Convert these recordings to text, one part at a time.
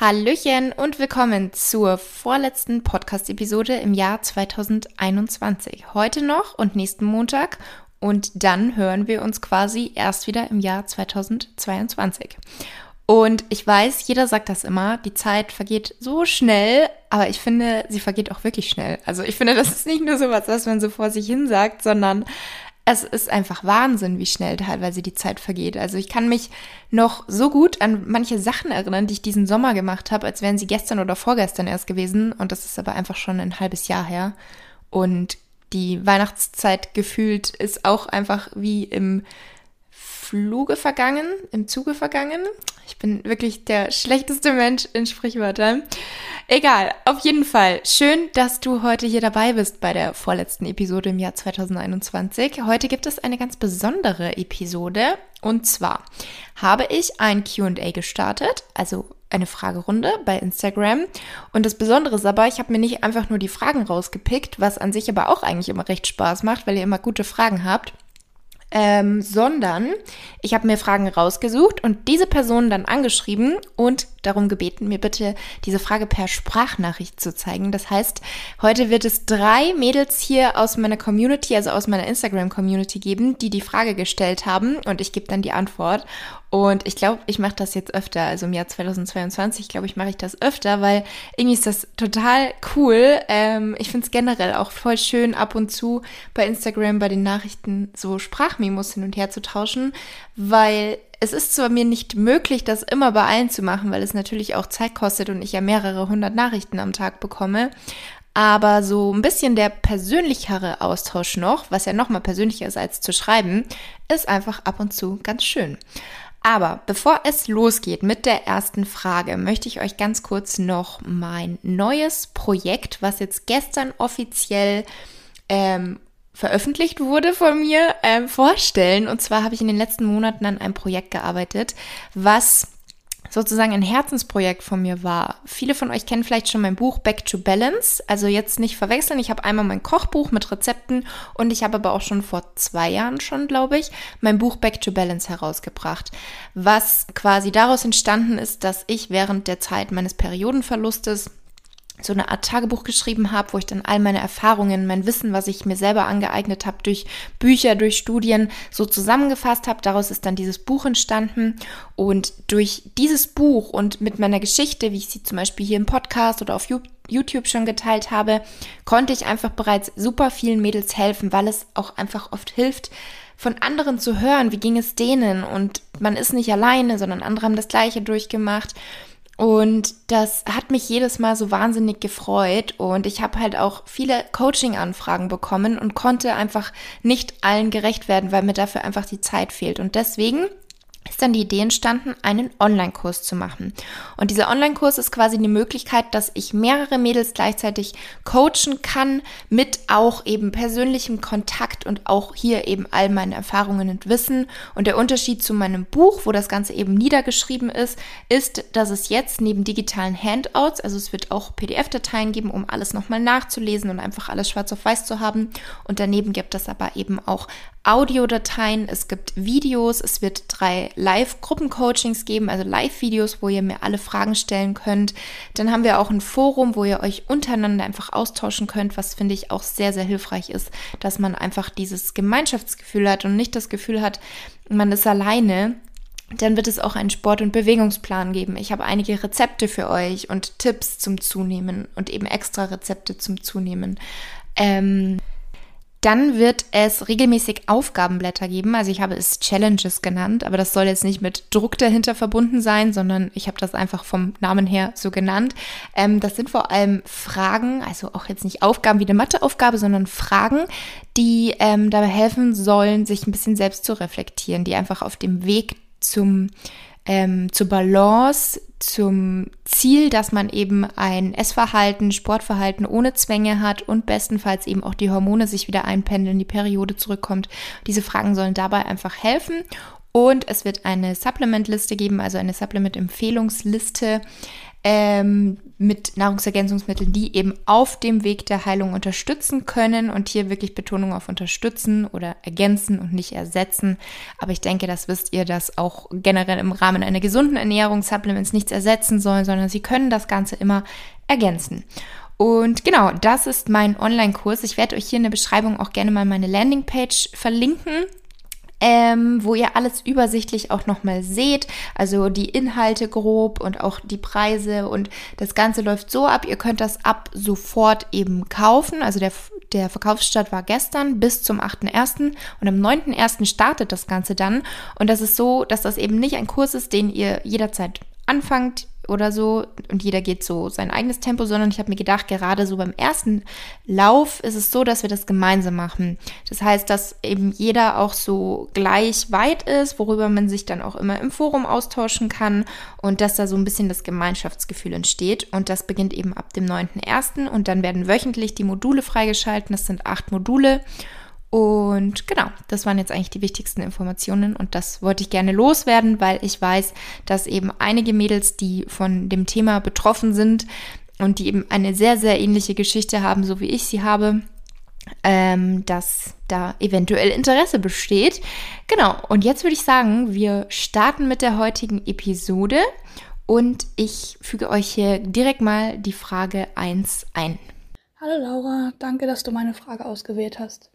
Hallöchen und willkommen zur vorletzten Podcast-Episode im Jahr 2021. Heute noch und nächsten Montag und dann hören wir uns quasi erst wieder im Jahr 2022. Und ich weiß, jeder sagt das immer, die Zeit vergeht so schnell, aber ich finde, sie vergeht auch wirklich schnell. Also ich finde, das ist nicht nur so was, was man so vor sich hin sagt, sondern es ist einfach Wahnsinn, wie schnell teilweise die Zeit vergeht. Also ich kann mich noch so gut an manche Sachen erinnern, die ich diesen Sommer gemacht habe, als wären sie gestern oder vorgestern erst gewesen. Und das ist aber einfach schon ein halbes Jahr her. Und die Weihnachtszeit gefühlt ist auch einfach wie im Fluge vergangen, im Zuge vergangen. Ich bin wirklich der schlechteste Mensch in Sprichwörtern. Egal, auf jeden Fall. Schön, dass du heute hier dabei bist bei der vorletzten Episode im Jahr 2021. Heute gibt es eine ganz besondere Episode. Und zwar habe ich ein QA gestartet, also eine Fragerunde bei Instagram. Und das Besondere ist aber, ich habe mir nicht einfach nur die Fragen rausgepickt, was an sich aber auch eigentlich immer recht Spaß macht, weil ihr immer gute Fragen habt ähm, sondern ich habe mir Fragen rausgesucht und diese Person dann angeschrieben und darum gebeten, mir bitte diese Frage per Sprachnachricht zu zeigen. Das heißt, heute wird es drei Mädels hier aus meiner Community, also aus meiner Instagram-Community geben, die die Frage gestellt haben und ich gebe dann die Antwort. Und ich glaube, ich mache das jetzt öfter, also im Jahr 2022, glaube ich, mache ich das öfter, weil irgendwie ist das total cool. Ähm, ich finde es generell auch voll schön, ab und zu bei Instagram bei den Nachrichten so Sprachmemos hin und her zu tauschen, weil es ist zwar mir nicht möglich, das immer bei allen zu machen, weil es natürlich auch Zeit kostet und ich ja mehrere hundert Nachrichten am Tag bekomme, aber so ein bisschen der persönlichere Austausch noch, was ja nochmal persönlicher ist als zu schreiben, ist einfach ab und zu ganz schön. Aber bevor es losgeht mit der ersten Frage, möchte ich euch ganz kurz noch mein neues Projekt, was jetzt gestern offiziell ähm, veröffentlicht wurde von mir, ähm, vorstellen. Und zwar habe ich in den letzten Monaten an einem Projekt gearbeitet, was sozusagen ein Herzensprojekt von mir war. Viele von euch kennen vielleicht schon mein Buch Back to Balance. Also jetzt nicht verwechseln. Ich habe einmal mein Kochbuch mit Rezepten und ich habe aber auch schon vor zwei Jahren schon, glaube ich, mein Buch Back to Balance herausgebracht. Was quasi daraus entstanden ist, dass ich während der Zeit meines Periodenverlustes so eine Art Tagebuch geschrieben habe, wo ich dann all meine Erfahrungen, mein Wissen, was ich mir selber angeeignet habe durch Bücher, durch Studien so zusammengefasst habe. Daraus ist dann dieses Buch entstanden und durch dieses Buch und mit meiner Geschichte, wie ich sie zum Beispiel hier im Podcast oder auf YouTube schon geteilt habe, konnte ich einfach bereits super vielen Mädels helfen, weil es auch einfach oft hilft, von anderen zu hören, wie ging es denen und man ist nicht alleine, sondern andere haben das gleiche durchgemacht. Und das hat mich jedes Mal so wahnsinnig gefreut. Und ich habe halt auch viele Coaching-Anfragen bekommen und konnte einfach nicht allen gerecht werden, weil mir dafür einfach die Zeit fehlt. Und deswegen ist dann die Idee entstanden, einen Online-Kurs zu machen. Und dieser Online-Kurs ist quasi die Möglichkeit, dass ich mehrere Mädels gleichzeitig coachen kann, mit auch eben persönlichem Kontakt und auch hier eben all meine Erfahrungen und Wissen. Und der Unterschied zu meinem Buch, wo das Ganze eben niedergeschrieben ist, ist, dass es jetzt neben digitalen Handouts, also es wird auch PDF-Dateien geben, um alles nochmal nachzulesen und einfach alles schwarz auf weiß zu haben. Und daneben gibt es aber eben auch Audiodateien, es gibt Videos, es wird drei Live-Gruppencoachings geben, also Live-Videos, wo ihr mir alle Fragen stellen könnt. Dann haben wir auch ein Forum, wo ihr euch untereinander einfach austauschen könnt, was finde ich auch sehr, sehr hilfreich ist, dass man einfach dieses Gemeinschaftsgefühl hat und nicht das Gefühl hat, man ist alleine dann wird es auch einen Sport- und Bewegungsplan geben. Ich habe einige Rezepte für euch und Tipps zum Zunehmen und eben extra Rezepte zum Zunehmen. Ähm, dann wird es regelmäßig Aufgabenblätter geben. Also ich habe es Challenges genannt, aber das soll jetzt nicht mit Druck dahinter verbunden sein, sondern ich habe das einfach vom Namen her so genannt. Ähm, das sind vor allem Fragen, also auch jetzt nicht Aufgaben wie eine Matheaufgabe, sondern Fragen, die ähm, dabei helfen sollen, sich ein bisschen selbst zu reflektieren, die einfach auf dem Weg zum ähm, zur Balance, zum Ziel, dass man eben ein Essverhalten, Sportverhalten ohne Zwänge hat und bestenfalls eben auch die Hormone sich wieder einpendeln, die Periode zurückkommt. Diese Fragen sollen dabei einfach helfen. Und es wird eine Supplement-Liste geben, also eine Supplement-Empfehlungsliste, ähm, mit Nahrungsergänzungsmitteln, die eben auf dem Weg der Heilung unterstützen können und hier wirklich Betonung auf unterstützen oder ergänzen und nicht ersetzen. Aber ich denke, das wisst ihr, dass auch generell im Rahmen einer gesunden Ernährung Supplements nichts ersetzen sollen, sondern sie können das Ganze immer ergänzen. Und genau, das ist mein Online-Kurs. Ich werde euch hier in der Beschreibung auch gerne mal meine Landingpage verlinken ähm, wo ihr alles übersichtlich auch nochmal seht, also die Inhalte grob und auch die Preise und das Ganze läuft so ab, ihr könnt das ab sofort eben kaufen, also der, der Verkaufsstart war gestern bis zum 8.1. und am 9.1. startet das Ganze dann und das ist so, dass das eben nicht ein Kurs ist, den ihr jederzeit anfangt, oder so und jeder geht so sein eigenes Tempo, sondern ich habe mir gedacht, gerade so beim ersten Lauf ist es so, dass wir das gemeinsam machen. Das heißt, dass eben jeder auch so gleich weit ist, worüber man sich dann auch immer im Forum austauschen kann und dass da so ein bisschen das Gemeinschaftsgefühl entsteht. Und das beginnt eben ab dem 9.1. und dann werden wöchentlich die Module freigeschalten. Das sind acht Module. Und genau, das waren jetzt eigentlich die wichtigsten Informationen und das wollte ich gerne loswerden, weil ich weiß, dass eben einige Mädels, die von dem Thema betroffen sind und die eben eine sehr, sehr ähnliche Geschichte haben, so wie ich sie habe, ähm, dass da eventuell Interesse besteht. Genau, und jetzt würde ich sagen, wir starten mit der heutigen Episode und ich füge euch hier direkt mal die Frage 1 ein. Hallo Laura, danke, dass du meine Frage ausgewählt hast.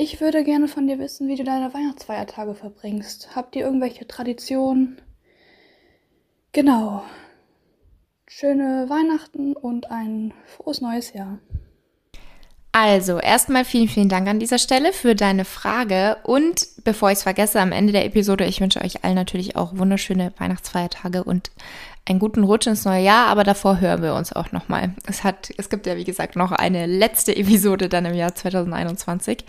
Ich würde gerne von dir wissen, wie du deine Weihnachtsfeiertage verbringst. Habt ihr irgendwelche Traditionen? Genau. Schöne Weihnachten und ein frohes neues Jahr. Also, erstmal vielen, vielen Dank an dieser Stelle für deine Frage. Und bevor ich es vergesse, am Ende der Episode, ich wünsche euch allen natürlich auch wunderschöne Weihnachtsfeiertage und einen guten Rutsch ins neue Jahr, aber davor hören wir uns auch nochmal. Es es gibt ja wie gesagt noch eine letzte Episode dann im Jahr 2021.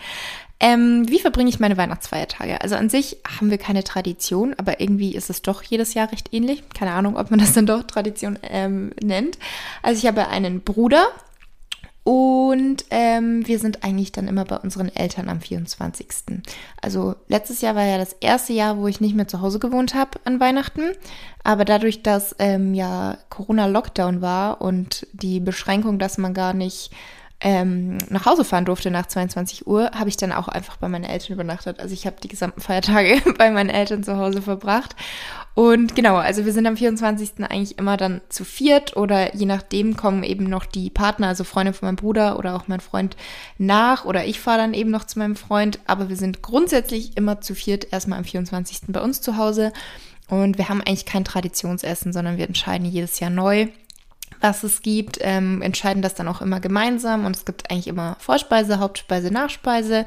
Ähm, wie verbringe ich meine Weihnachtsfeiertage? Also an sich haben wir keine Tradition, aber irgendwie ist es doch jedes Jahr recht ähnlich. Keine Ahnung, ob man das dann doch Tradition ähm, nennt. Also ich habe einen Bruder, und ähm, wir sind eigentlich dann immer bei unseren Eltern am 24. Also letztes Jahr war ja das erste Jahr, wo ich nicht mehr zu Hause gewohnt habe an Weihnachten. Aber dadurch, dass ähm, ja Corona-Lockdown war und die Beschränkung, dass man gar nicht ähm, nach Hause fahren durfte nach 22 Uhr, habe ich dann auch einfach bei meinen Eltern übernachtet. Also ich habe die gesamten Feiertage bei meinen Eltern zu Hause verbracht. Und genau, also wir sind am 24. eigentlich immer dann zu viert oder je nachdem kommen eben noch die Partner, also Freunde von meinem Bruder oder auch mein Freund nach oder ich fahre dann eben noch zu meinem Freund. Aber wir sind grundsätzlich immer zu viert erstmal am 24. bei uns zu Hause. Und wir haben eigentlich kein Traditionsessen, sondern wir entscheiden jedes Jahr neu was es gibt, ähm, entscheiden das dann auch immer gemeinsam und es gibt eigentlich immer Vorspeise, Hauptspeise, Nachspeise.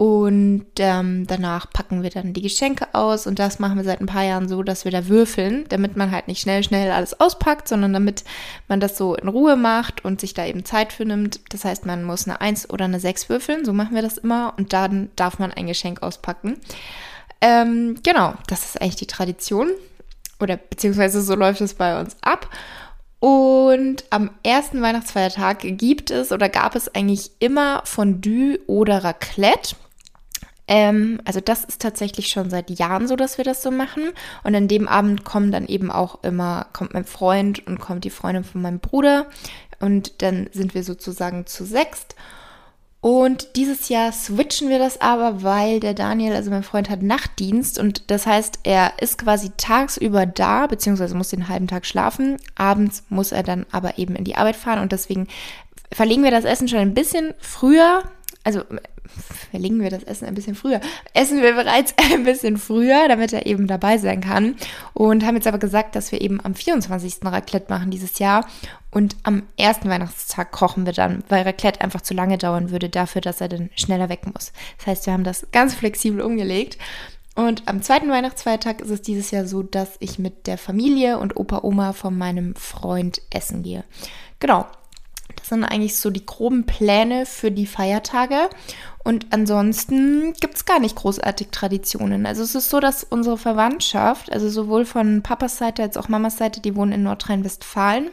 Und ähm, danach packen wir dann die Geschenke aus und das machen wir seit ein paar Jahren so, dass wir da würfeln, damit man halt nicht schnell, schnell alles auspackt, sondern damit man das so in Ruhe macht und sich da eben Zeit für nimmt. Das heißt, man muss eine 1 oder eine 6 würfeln, so machen wir das immer und dann darf man ein Geschenk auspacken. Ähm, genau, das ist eigentlich die Tradition oder beziehungsweise so läuft es bei uns ab. Und am ersten Weihnachtsfeiertag gibt es oder gab es eigentlich immer Fondue oder Raclette. Ähm, also das ist tatsächlich schon seit Jahren so, dass wir das so machen. Und an dem Abend kommen dann eben auch immer, kommt mein Freund und kommt die Freundin von meinem Bruder. Und dann sind wir sozusagen zu sechst. Und dieses Jahr switchen wir das aber, weil der Daniel, also mein Freund, hat Nachtdienst und das heißt, er ist quasi tagsüber da, beziehungsweise muss den halben Tag schlafen. Abends muss er dann aber eben in die Arbeit fahren und deswegen verlegen wir das Essen schon ein bisschen früher. Also verlegen wir das Essen ein bisschen früher. Essen wir bereits ein bisschen früher, damit er eben dabei sein kann. Und haben jetzt aber gesagt, dass wir eben am 24. Raclette machen dieses Jahr. Und am ersten Weihnachtstag kochen wir dann, weil Raclette einfach zu lange dauern würde dafür, dass er dann schneller weg muss. Das heißt, wir haben das ganz flexibel umgelegt. Und am zweiten Weihnachtsfeiertag ist es dieses Jahr so, dass ich mit der Familie und Opa Oma von meinem Freund essen gehe. Genau. Das sind eigentlich so die groben Pläne für die Feiertage. Und ansonsten gibt es gar nicht großartig Traditionen. Also es ist so, dass unsere Verwandtschaft, also sowohl von Papas Seite als auch Mamas Seite, die wohnen in Nordrhein-Westfalen.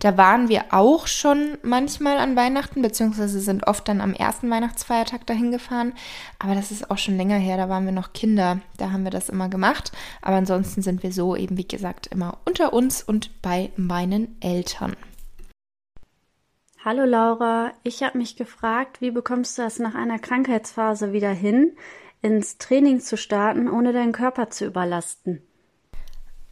Da waren wir auch schon manchmal an Weihnachten, beziehungsweise sind oft dann am ersten Weihnachtsfeiertag dahin gefahren. Aber das ist auch schon länger her, da waren wir noch Kinder. Da haben wir das immer gemacht. Aber ansonsten sind wir so eben, wie gesagt, immer unter uns und bei meinen Eltern. Hallo Laura, ich habe mich gefragt, wie bekommst du es nach einer Krankheitsphase wieder hin, ins Training zu starten, ohne deinen Körper zu überlasten?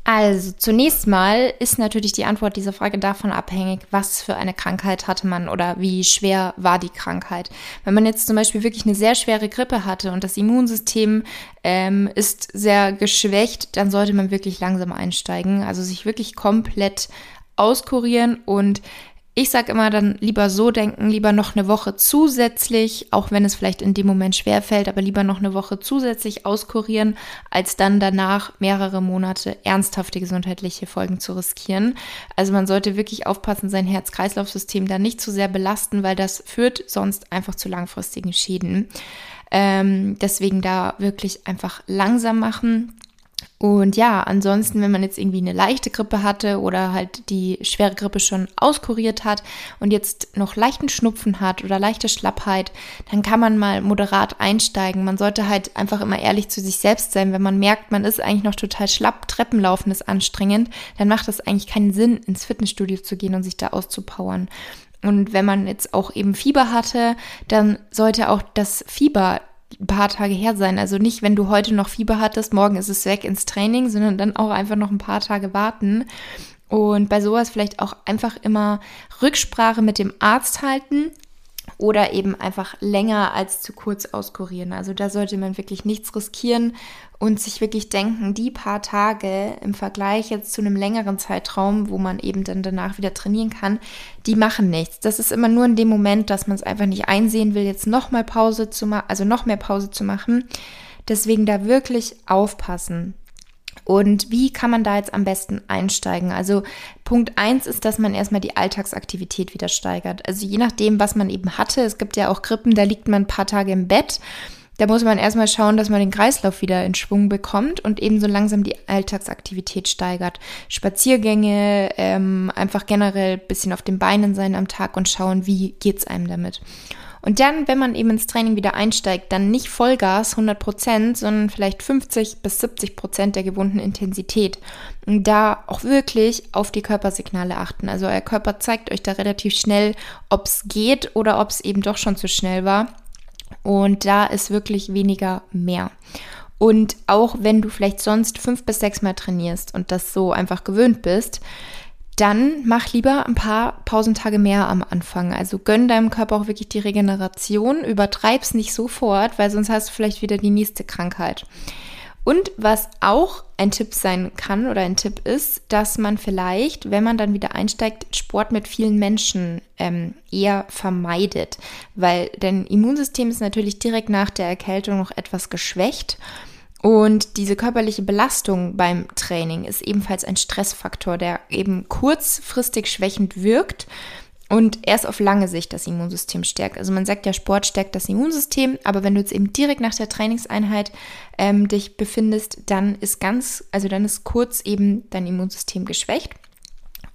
Also zunächst mal ist natürlich die Antwort dieser Frage davon abhängig, was für eine Krankheit hatte man oder wie schwer war die Krankheit. Wenn man jetzt zum Beispiel wirklich eine sehr schwere Grippe hatte und das Immunsystem ähm, ist sehr geschwächt, dann sollte man wirklich langsam einsteigen, also sich wirklich komplett auskurieren und ich sage immer dann lieber so denken, lieber noch eine Woche zusätzlich, auch wenn es vielleicht in dem Moment schwer fällt, aber lieber noch eine Woche zusätzlich auskurieren, als dann danach mehrere Monate ernsthafte gesundheitliche Folgen zu riskieren. Also man sollte wirklich aufpassen, sein Herz-Kreislauf-System da nicht zu sehr belasten, weil das führt sonst einfach zu langfristigen Schäden. Ähm, deswegen da wirklich einfach langsam machen und ja, ansonsten, wenn man jetzt irgendwie eine leichte Grippe hatte oder halt die schwere Grippe schon auskuriert hat und jetzt noch leichten Schnupfen hat oder leichte Schlappheit, dann kann man mal moderat einsteigen. Man sollte halt einfach immer ehrlich zu sich selbst sein. Wenn man merkt, man ist eigentlich noch total schlapp, Treppenlaufen ist anstrengend, dann macht es eigentlich keinen Sinn, ins Fitnessstudio zu gehen und sich da auszupowern. Und wenn man jetzt auch eben Fieber hatte, dann sollte auch das Fieber ein paar Tage her sein. Also nicht, wenn du heute noch Fieber hattest, morgen ist es weg ins Training, sondern dann auch einfach noch ein paar Tage warten. Und bei sowas vielleicht auch einfach immer Rücksprache mit dem Arzt halten oder eben einfach länger als zu kurz auskurieren. Also da sollte man wirklich nichts riskieren und sich wirklich denken, die paar Tage im Vergleich jetzt zu einem längeren Zeitraum, wo man eben dann danach wieder trainieren kann, die machen nichts. Das ist immer nur in dem Moment, dass man es einfach nicht einsehen will, jetzt noch mal Pause zu machen, also noch mehr Pause zu machen. Deswegen da wirklich aufpassen. Und wie kann man da jetzt am besten einsteigen? Also Punkt eins ist, dass man erstmal die Alltagsaktivität wieder steigert. Also je nachdem, was man eben hatte. Es gibt ja auch Grippen, da liegt man ein paar Tage im Bett. Da muss man erstmal schauen, dass man den Kreislauf wieder in Schwung bekommt und eben so langsam die Alltagsaktivität steigert. Spaziergänge, ähm, einfach generell bisschen auf den Beinen sein am Tag und schauen, wie geht's einem damit. Und dann, wenn man eben ins Training wieder einsteigt, dann nicht Vollgas 100 Prozent, sondern vielleicht 50 bis 70 Prozent der gewohnten Intensität. Und da auch wirklich auf die Körpersignale achten. Also euer Körper zeigt euch da relativ schnell, ob es geht oder ob es eben doch schon zu schnell war. Und da ist wirklich weniger mehr. Und auch wenn du vielleicht sonst fünf bis sechs Mal trainierst und das so einfach gewöhnt bist, dann mach lieber ein paar Pausentage mehr am Anfang. Also gönn deinem Körper auch wirklich die Regeneration, übertreib's nicht sofort, weil sonst hast du vielleicht wieder die nächste Krankheit. Und was auch ein Tipp sein kann oder ein Tipp ist, dass man vielleicht, wenn man dann wieder einsteigt, Sport mit vielen Menschen ähm, eher vermeidet, weil dein Immunsystem ist natürlich direkt nach der Erkältung noch etwas geschwächt und diese körperliche Belastung beim Training ist ebenfalls ein Stressfaktor, der eben kurzfristig schwächend wirkt und erst auf lange Sicht das Immunsystem stärkt. Also man sagt ja, Sport stärkt das Immunsystem, aber wenn du jetzt eben direkt nach der Trainingseinheit ähm, dich befindest, dann ist ganz, also dann ist kurz eben dein Immunsystem geschwächt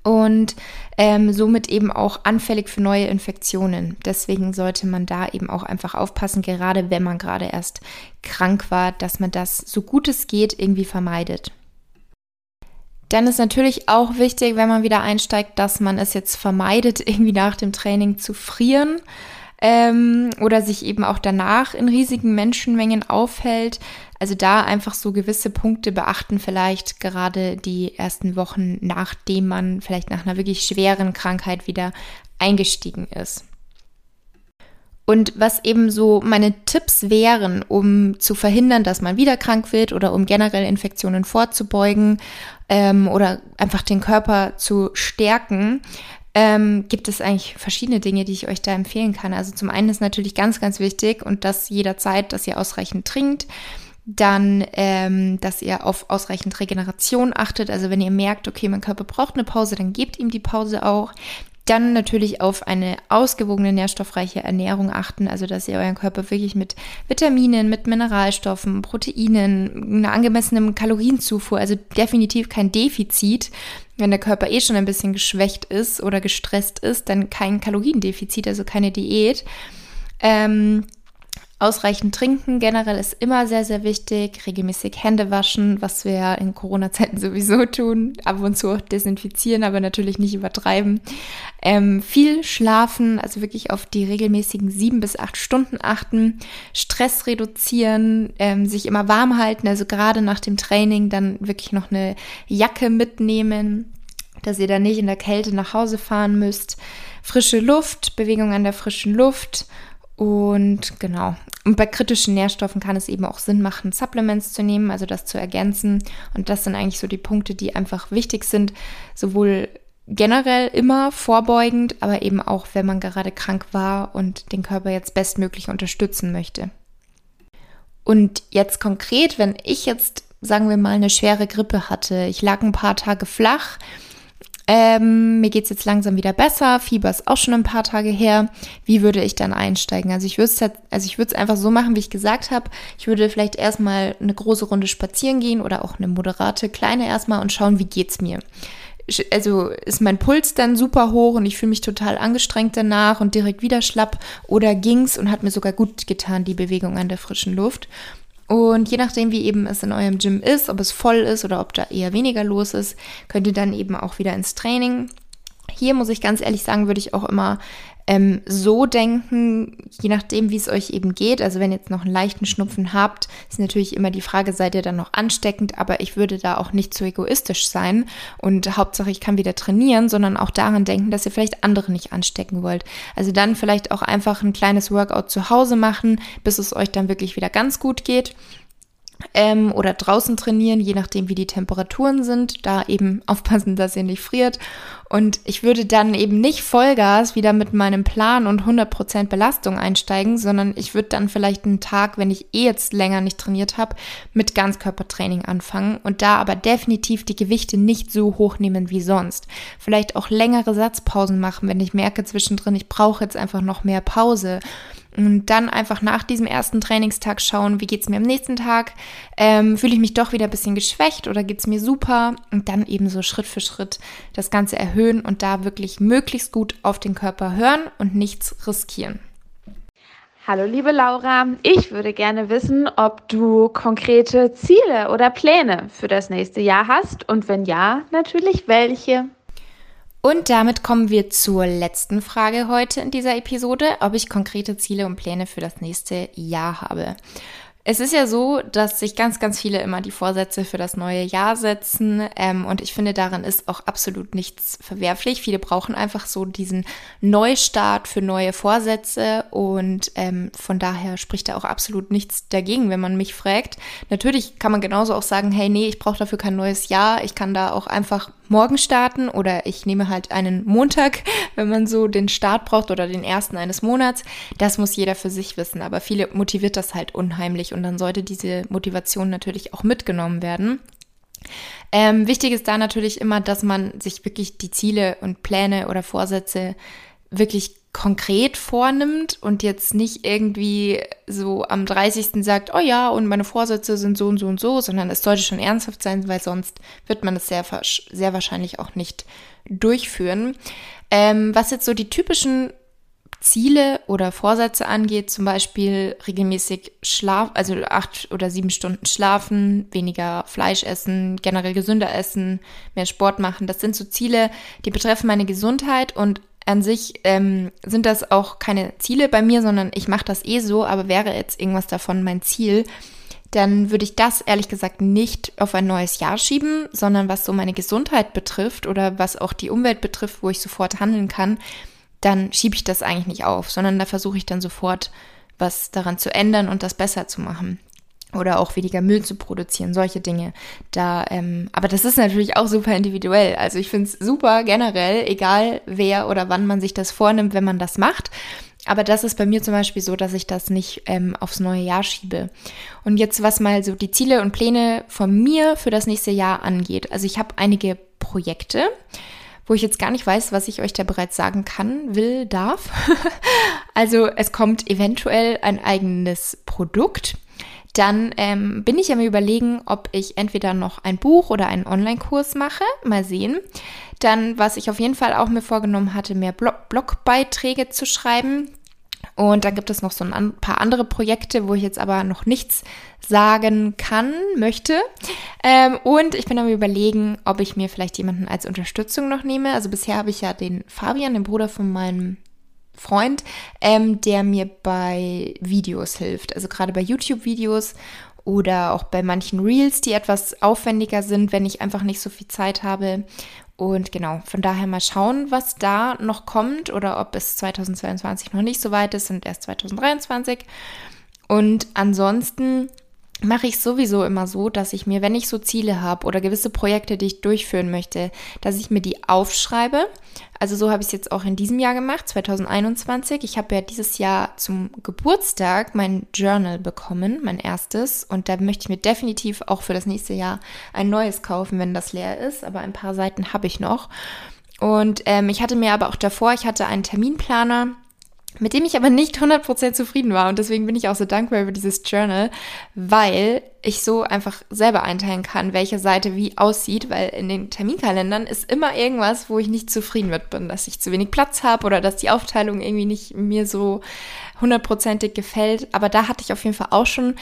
und ähm, somit eben auch anfällig für neue Infektionen. Deswegen sollte man da eben auch einfach aufpassen, gerade wenn man gerade erst krank war, dass man das so gut es geht irgendwie vermeidet. Dann ist natürlich auch wichtig, wenn man wieder einsteigt, dass man es jetzt vermeidet, irgendwie nach dem Training zu frieren. Ähm, oder sich eben auch danach in riesigen Menschenmengen aufhält. Also da einfach so gewisse Punkte beachten, vielleicht gerade die ersten Wochen, nachdem man vielleicht nach einer wirklich schweren Krankheit wieder eingestiegen ist. Und was eben so meine Tipps wären, um zu verhindern, dass man wieder krank wird oder um generell Infektionen vorzubeugen ähm, oder einfach den Körper zu stärken, ähm, gibt es eigentlich verschiedene Dinge, die ich euch da empfehlen kann. Also zum einen ist natürlich ganz, ganz wichtig und das jederzeit, dass ihr ausreichend trinkt. Dann, ähm, dass ihr auf ausreichend Regeneration achtet. Also wenn ihr merkt, okay, mein Körper braucht eine Pause, dann gebt ihm die Pause auch. Dann natürlich auf eine ausgewogene, nährstoffreiche Ernährung achten, also dass ihr euren Körper wirklich mit Vitaminen, mit Mineralstoffen, Proteinen, einer angemessenen Kalorienzufuhr, also definitiv kein Defizit. Wenn der Körper eh schon ein bisschen geschwächt ist oder gestresst ist, dann kein Kaloriendefizit, also keine Diät. Ähm, Ausreichend trinken generell ist immer sehr, sehr wichtig. Regelmäßig Hände waschen, was wir in Corona-Zeiten sowieso tun. Ab und zu auch desinfizieren, aber natürlich nicht übertreiben. Ähm, viel schlafen, also wirklich auf die regelmäßigen sieben bis acht Stunden achten. Stress reduzieren, ähm, sich immer warm halten, also gerade nach dem Training dann wirklich noch eine Jacke mitnehmen, dass ihr dann nicht in der Kälte nach Hause fahren müsst. Frische Luft, Bewegung an der frischen Luft und genau. Und bei kritischen Nährstoffen kann es eben auch Sinn machen, Supplements zu nehmen, also das zu ergänzen. Und das sind eigentlich so die Punkte, die einfach wichtig sind, sowohl generell immer vorbeugend, aber eben auch, wenn man gerade krank war und den Körper jetzt bestmöglich unterstützen möchte. Und jetzt konkret, wenn ich jetzt, sagen wir mal, eine schwere Grippe hatte, ich lag ein paar Tage flach, ähm, mir es jetzt langsam wieder besser, Fieber ist auch schon ein paar Tage her. Wie würde ich dann einsteigen? Also ich würde es also es einfach so machen, wie ich gesagt habe. Ich würde vielleicht erstmal eine große Runde spazieren gehen oder auch eine moderate kleine erstmal und schauen, wie geht's mir also ist mein Puls dann super hoch und ich fühle mich total angestrengt danach und direkt wieder schlapp oder ging's und hat mir sogar gut getan, die Bewegung an der frischen Luft. Und je nachdem, wie eben es in eurem Gym ist, ob es voll ist oder ob da eher weniger los ist, könnt ihr dann eben auch wieder ins Training. Hier muss ich ganz ehrlich sagen, würde ich auch immer ähm, so denken, je nachdem, wie es euch eben geht. Also wenn ihr jetzt noch einen leichten Schnupfen habt, ist natürlich immer die Frage, seid ihr dann noch ansteckend? Aber ich würde da auch nicht zu egoistisch sein und Hauptsache ich kann wieder trainieren, sondern auch daran denken, dass ihr vielleicht andere nicht anstecken wollt. Also dann vielleicht auch einfach ein kleines Workout zu Hause machen, bis es euch dann wirklich wieder ganz gut geht ähm, oder draußen trainieren, je nachdem, wie die Temperaturen sind. Da eben aufpassen, dass ihr nicht friert. Und ich würde dann eben nicht Vollgas wieder mit meinem Plan und 100% Belastung einsteigen, sondern ich würde dann vielleicht einen Tag, wenn ich eh jetzt länger nicht trainiert habe, mit Ganzkörpertraining anfangen und da aber definitiv die Gewichte nicht so hoch nehmen wie sonst. Vielleicht auch längere Satzpausen machen, wenn ich merke zwischendrin, ich brauche jetzt einfach noch mehr Pause. Und dann einfach nach diesem ersten Trainingstag schauen, wie geht es mir am nächsten Tag? Ähm, Fühle ich mich doch wieder ein bisschen geschwächt oder geht es mir super? Und dann eben so Schritt für Schritt das Ganze erhöhen und da wirklich möglichst gut auf den Körper hören und nichts riskieren. Hallo liebe Laura, ich würde gerne wissen, ob du konkrete Ziele oder Pläne für das nächste Jahr hast und wenn ja, natürlich welche. Und damit kommen wir zur letzten Frage heute in dieser Episode, ob ich konkrete Ziele und Pläne für das nächste Jahr habe. Es ist ja so, dass sich ganz, ganz viele immer die Vorsätze für das neue Jahr setzen. Ähm, und ich finde, daran ist auch absolut nichts verwerflich. Viele brauchen einfach so diesen Neustart für neue Vorsätze. Und ähm, von daher spricht da auch absolut nichts dagegen, wenn man mich fragt. Natürlich kann man genauso auch sagen, hey, nee, ich brauche dafür kein neues Jahr. Ich kann da auch einfach morgen starten oder ich nehme halt einen Montag, wenn man so den Start braucht oder den ersten eines Monats. Das muss jeder für sich wissen, aber viele motiviert das halt unheimlich und dann sollte diese Motivation natürlich auch mitgenommen werden. Ähm, wichtig ist da natürlich immer, dass man sich wirklich die Ziele und Pläne oder Vorsätze wirklich konkret vornimmt und jetzt nicht irgendwie so am 30. sagt, oh ja, und meine Vorsätze sind so und so und so, sondern es sollte schon ernsthaft sein, weil sonst wird man es sehr, sehr wahrscheinlich auch nicht durchführen. Ähm, was jetzt so die typischen Ziele oder Vorsätze angeht, zum Beispiel regelmäßig Schlaf, also acht oder sieben Stunden schlafen, weniger Fleisch essen, generell gesünder essen, mehr Sport machen. Das sind so Ziele, die betreffen meine Gesundheit und an sich ähm, sind das auch keine Ziele bei mir, sondern ich mache das eh so, aber wäre jetzt irgendwas davon mein Ziel, dann würde ich das ehrlich gesagt nicht auf ein neues Jahr schieben, sondern was so meine Gesundheit betrifft oder was auch die Umwelt betrifft, wo ich sofort handeln kann, dann schiebe ich das eigentlich nicht auf, sondern da versuche ich dann sofort was daran zu ändern und das besser zu machen oder auch weniger Müll zu produzieren, solche Dinge. Da, ähm, aber das ist natürlich auch super individuell. Also ich finde es super generell, egal wer oder wann man sich das vornimmt, wenn man das macht. Aber das ist bei mir zum Beispiel so, dass ich das nicht ähm, aufs neue Jahr schiebe. Und jetzt, was mal so die Ziele und Pläne von mir für das nächste Jahr angeht. Also ich habe einige Projekte, wo ich jetzt gar nicht weiß, was ich euch da bereits sagen kann, will, darf. also es kommt eventuell ein eigenes Produkt. Dann ähm, bin ich mir überlegen, ob ich entweder noch ein Buch oder einen Online-Kurs mache. Mal sehen. Dann, was ich auf jeden Fall auch mir vorgenommen hatte, mehr Blog Blogbeiträge zu schreiben. Und dann gibt es noch so ein paar andere Projekte, wo ich jetzt aber noch nichts sagen kann, möchte. Ähm, und ich bin am überlegen, ob ich mir vielleicht jemanden als Unterstützung noch nehme. Also bisher habe ich ja den Fabian, den Bruder von meinem Freund, ähm, der mir bei Videos hilft. Also gerade bei YouTube-Videos oder auch bei manchen Reels, die etwas aufwendiger sind, wenn ich einfach nicht so viel Zeit habe. Und genau, von daher mal schauen, was da noch kommt oder ob es 2022 noch nicht so weit ist und erst 2023. Und ansonsten mache ich sowieso immer so, dass ich mir, wenn ich so Ziele habe oder gewisse Projekte, die ich durchführen möchte, dass ich mir die aufschreibe. Also so habe ich es jetzt auch in diesem Jahr gemacht, 2021. Ich habe ja dieses Jahr zum Geburtstag mein Journal bekommen, mein erstes. Und da möchte ich mir definitiv auch für das nächste Jahr ein neues kaufen, wenn das leer ist. Aber ein paar Seiten habe ich noch. Und ähm, ich hatte mir aber auch davor, ich hatte einen Terminplaner mit dem ich aber nicht 100% zufrieden war. Und deswegen bin ich auch so dankbar über dieses Journal, weil ich so einfach selber einteilen kann, welche Seite wie aussieht, weil in den Terminkalendern ist immer irgendwas, wo ich nicht zufrieden mit bin, dass ich zu wenig Platz habe oder dass die Aufteilung irgendwie nicht mir so hundertprozentig gefällt. Aber da hatte ich auf jeden Fall auch schon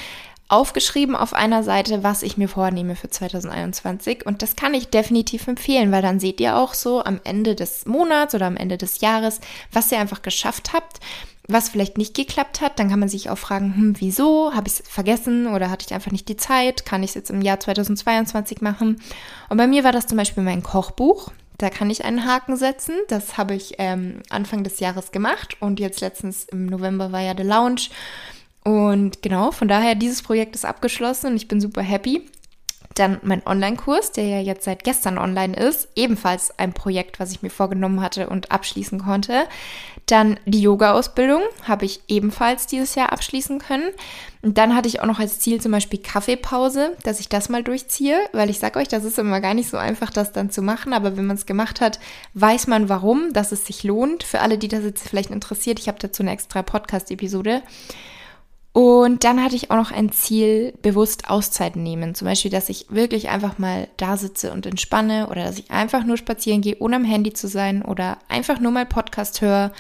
aufgeschrieben auf einer Seite, was ich mir vornehme für 2021. Und das kann ich definitiv empfehlen, weil dann seht ihr auch so am Ende des Monats oder am Ende des Jahres, was ihr einfach geschafft habt, was vielleicht nicht geklappt hat. Dann kann man sich auch fragen, hm, wieso? Habe ich es vergessen oder hatte ich einfach nicht die Zeit? Kann ich es jetzt im Jahr 2022 machen? Und bei mir war das zum Beispiel mein Kochbuch. Da kann ich einen Haken setzen. Das habe ich ähm, Anfang des Jahres gemacht und jetzt letztens im November war ja der Lounge. Und genau, von daher, dieses Projekt ist abgeschlossen und ich bin super happy. Dann mein Online-Kurs, der ja jetzt seit gestern online ist, ebenfalls ein Projekt, was ich mir vorgenommen hatte und abschließen konnte. Dann die Yoga-Ausbildung habe ich ebenfalls dieses Jahr abschließen können. Und dann hatte ich auch noch als Ziel zum Beispiel Kaffeepause, dass ich das mal durchziehe, weil ich sage euch, das ist immer gar nicht so einfach, das dann zu machen. Aber wenn man es gemacht hat, weiß man warum, dass es sich lohnt. Für alle, die das jetzt vielleicht interessiert, ich habe dazu eine extra Podcast-Episode. Und dann hatte ich auch noch ein Ziel, bewusst Auszeiten nehmen. Zum Beispiel, dass ich wirklich einfach mal da sitze und entspanne oder dass ich einfach nur spazieren gehe, ohne am Handy zu sein oder einfach nur mal Podcast höre,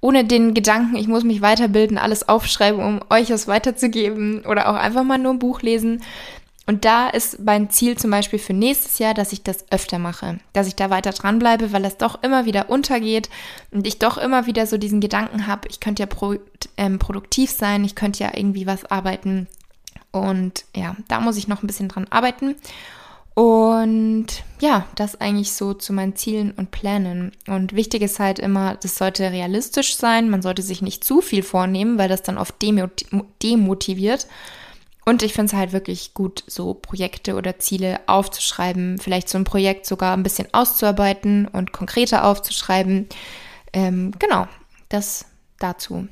ohne den Gedanken, ich muss mich weiterbilden, alles aufschreiben, um euch was weiterzugeben oder auch einfach mal nur ein Buch lesen. Und da ist mein Ziel zum Beispiel für nächstes Jahr, dass ich das öfter mache, dass ich da weiter dranbleibe, weil das doch immer wieder untergeht und ich doch immer wieder so diesen Gedanken habe, ich könnte ja pro, ähm, produktiv sein, ich könnte ja irgendwie was arbeiten. Und ja, da muss ich noch ein bisschen dran arbeiten. Und ja, das eigentlich so zu meinen Zielen und Plänen. Und wichtig ist halt immer, das sollte realistisch sein. Man sollte sich nicht zu viel vornehmen, weil das dann oft demotiviert. Und ich finde es halt wirklich gut, so Projekte oder Ziele aufzuschreiben, vielleicht so ein Projekt sogar ein bisschen auszuarbeiten und konkreter aufzuschreiben. Ähm, genau, das dazu.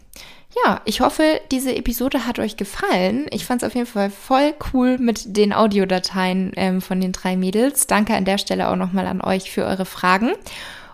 Ja, ich hoffe, diese Episode hat euch gefallen. Ich fand es auf jeden Fall voll cool mit den Audiodateien ähm, von den drei Mädels. Danke an der Stelle auch nochmal an euch für eure Fragen.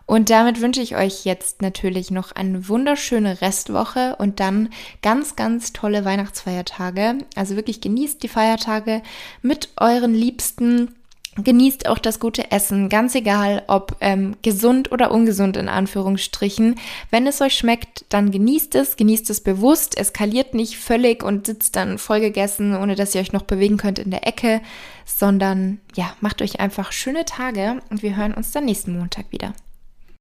Und damit wünsche ich euch jetzt natürlich noch eine wunderschöne Restwoche und dann ganz, ganz tolle Weihnachtsfeiertage. Also wirklich genießt die Feiertage mit euren Liebsten. Genießt auch das gute Essen, ganz egal, ob ähm, gesund oder ungesund in Anführungsstrichen. Wenn es euch schmeckt, dann genießt es, genießt es bewusst, eskaliert nicht völlig und sitzt dann vollgegessen, ohne dass ihr euch noch bewegen könnt in der Ecke, sondern ja, macht euch einfach schöne Tage und wir hören uns dann nächsten Montag wieder.